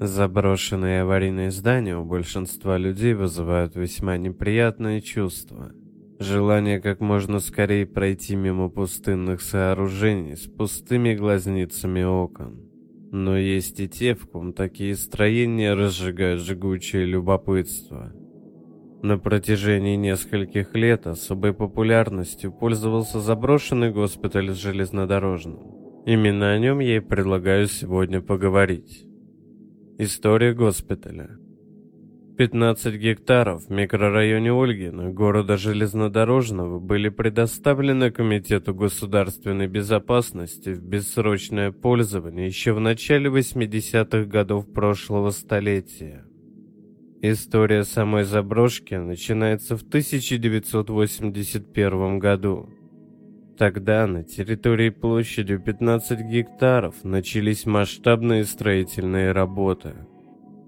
Заброшенные аварийные здания у большинства людей вызывают весьма неприятные чувства. Желание как можно скорее пройти мимо пустынных сооружений с пустыми глазницами окон. Но есть и те, в ком такие строения разжигают жгучее любопытство. На протяжении нескольких лет особой популярностью пользовался заброшенный госпиталь с железнодорожным. Именно о нем я и предлагаю сегодня поговорить. История госпиталя. 15 гектаров в микрорайоне Ольгина города Железнодорожного были предоставлены Комитету государственной безопасности в бессрочное пользование еще в начале 80-х годов прошлого столетия. История самой заброшки начинается в 1981 году. Тогда на территории площадью 15 гектаров начались масштабные строительные работы.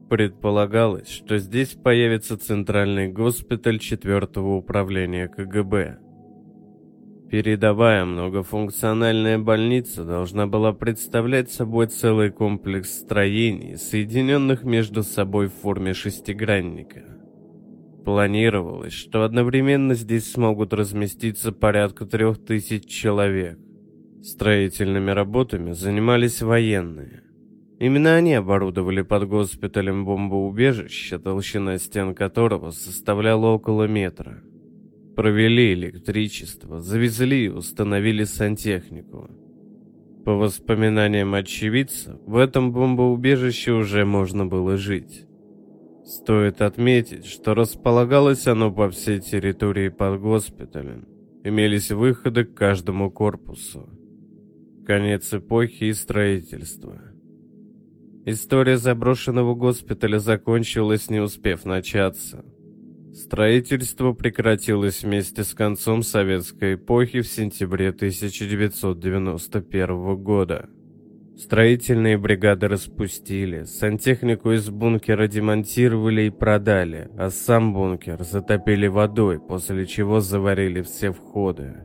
Предполагалось, что здесь появится центральный госпиталь 4 управления КГБ. Передовая многофункциональная больница должна была представлять собой целый комплекс строений, соединенных между собой в форме шестигранника – Планировалось, что одновременно здесь смогут разместиться порядка трех тысяч человек. Строительными работами занимались военные. Именно они оборудовали под госпиталем бомбоубежище, толщина стен которого составляла около метра. Провели электричество, завезли и установили сантехнику. По воспоминаниям очевидцев, в этом бомбоубежище уже можно было жить. Стоит отметить, что располагалось оно по всей территории под госпиталем. Имелись выходы к каждому корпусу. Конец эпохи и строительства. История заброшенного госпиталя закончилась, не успев начаться. Строительство прекратилось вместе с концом советской эпохи в сентябре 1991 года. Строительные бригады распустили, сантехнику из бункера демонтировали и продали, а сам бункер затопили водой, после чего заварили все входы.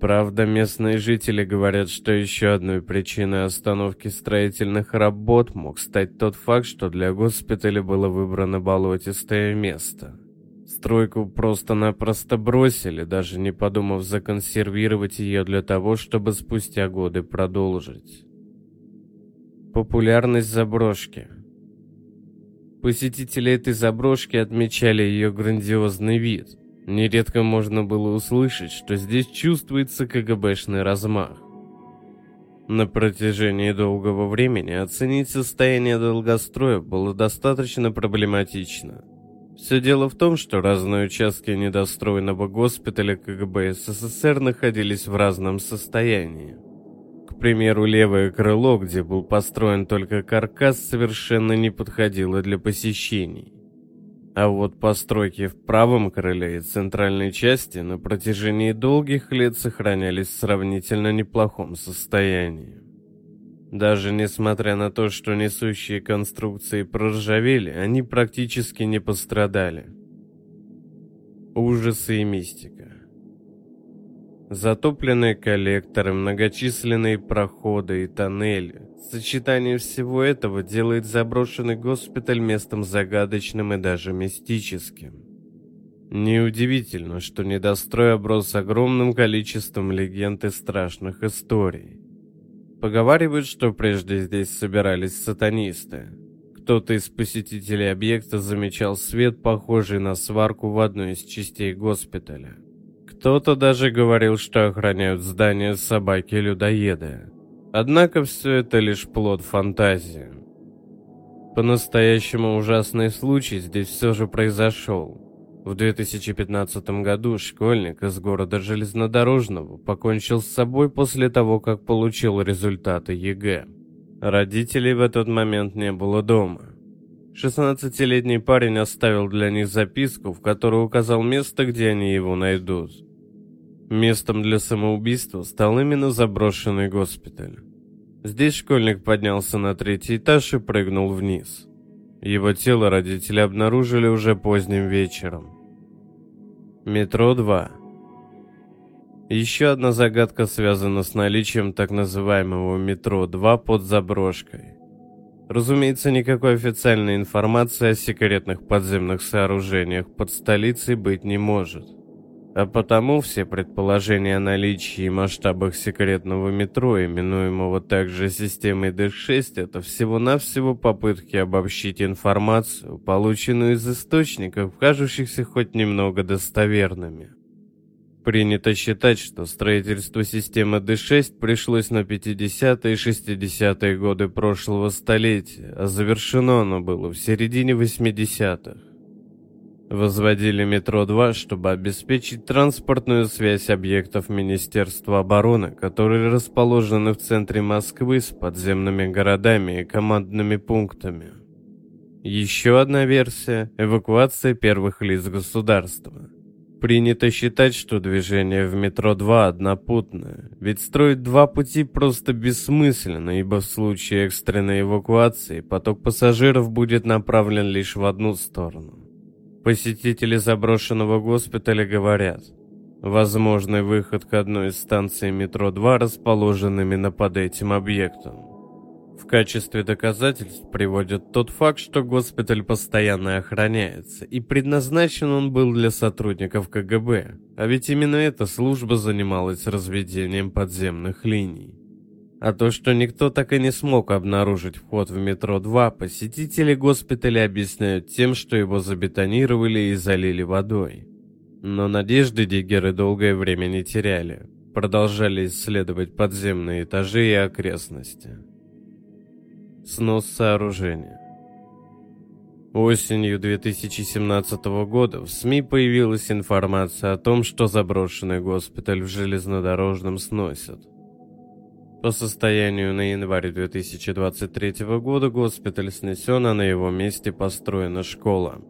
Правда, местные жители говорят, что еще одной причиной остановки строительных работ мог стать тот факт, что для госпиталя было выбрано болотистое место – Стройку просто-напросто бросили, даже не подумав законсервировать ее для того, чтобы спустя годы продолжить. Популярность заброшки Посетители этой заброшки отмечали ее грандиозный вид. Нередко можно было услышать, что здесь чувствуется КГБшный размах. На протяжении долгого времени оценить состояние долгостроя было достаточно проблематично – все дело в том, что разные участки недостроенного госпиталя КГБ СССР находились в разном состоянии. К примеру, левое крыло, где был построен только каркас, совершенно не подходило для посещений. А вот постройки в правом крыле и центральной части на протяжении долгих лет сохранялись в сравнительно неплохом состоянии. Даже несмотря на то, что несущие конструкции проржавели, они практически не пострадали. Ужасы и мистика. Затопленные коллекторы, многочисленные проходы и тоннели. Сочетание всего этого делает заброшенный госпиталь местом загадочным и даже мистическим. Неудивительно, что недострой оброс огромным количеством легенд и страшных историй. Поговаривают, что прежде здесь собирались сатанисты. Кто-то из посетителей объекта замечал свет, похожий на сварку в одной из частей госпиталя. Кто-то даже говорил, что охраняют здание собаки-людоеды. Однако все это лишь плод фантазии. По-настоящему ужасный случай здесь все же произошел. В 2015 году школьник из города Железнодорожного покончил с собой после того, как получил результаты ЕГЭ. Родителей в этот момент не было дома. 16-летний парень оставил для них записку, в которой указал место, где они его найдут. Местом для самоубийства стал именно заброшенный госпиталь. Здесь школьник поднялся на третий этаж и прыгнул вниз. Его тело родители обнаружили уже поздним вечером. Метро 2. Еще одна загадка связана с наличием так называемого метро 2 под заброшкой. Разумеется, никакой официальной информации о секретных подземных сооружениях под столицей быть не может. А потому все предположения о наличии и масштабах секретного метро, именуемого также системой D6, это всего-навсего попытки обобщить информацию, полученную из источников, кажущихся хоть немного достоверными. Принято считать, что строительство системы D6 пришлось на 50-е и 60-е годы прошлого столетия, а завершено оно было в середине 80-х. Возводили метро-2, чтобы обеспечить транспортную связь объектов Министерства обороны, которые расположены в центре Москвы с подземными городами и командными пунктами. Еще одна версия – эвакуация первых лиц государства. Принято считать, что движение в метро-2 однопутное, ведь строить два пути просто бессмысленно, ибо в случае экстренной эвакуации поток пассажиров будет направлен лишь в одну сторону. Посетители заброшенного госпиталя говорят, возможный выход к одной из станций метро 2, расположенными над этим объектом. В качестве доказательств приводят тот факт, что госпиталь постоянно охраняется, и предназначен он был для сотрудников КГБ, а ведь именно эта служба занималась разведением подземных линий. А то, что никто так и не смог обнаружить вход в метро 2, посетители госпиталя объясняют тем, что его забетонировали и залили водой. Но надежды диггеры долгое время не теряли. Продолжали исследовать подземные этажи и окрестности. Снос сооружения. Осенью 2017 года в СМИ появилась информация о том, что заброшенный госпиталь в железнодорожном сносят. По состоянию на январь 2023 года госпиталь снесен, а на его месте построена школа.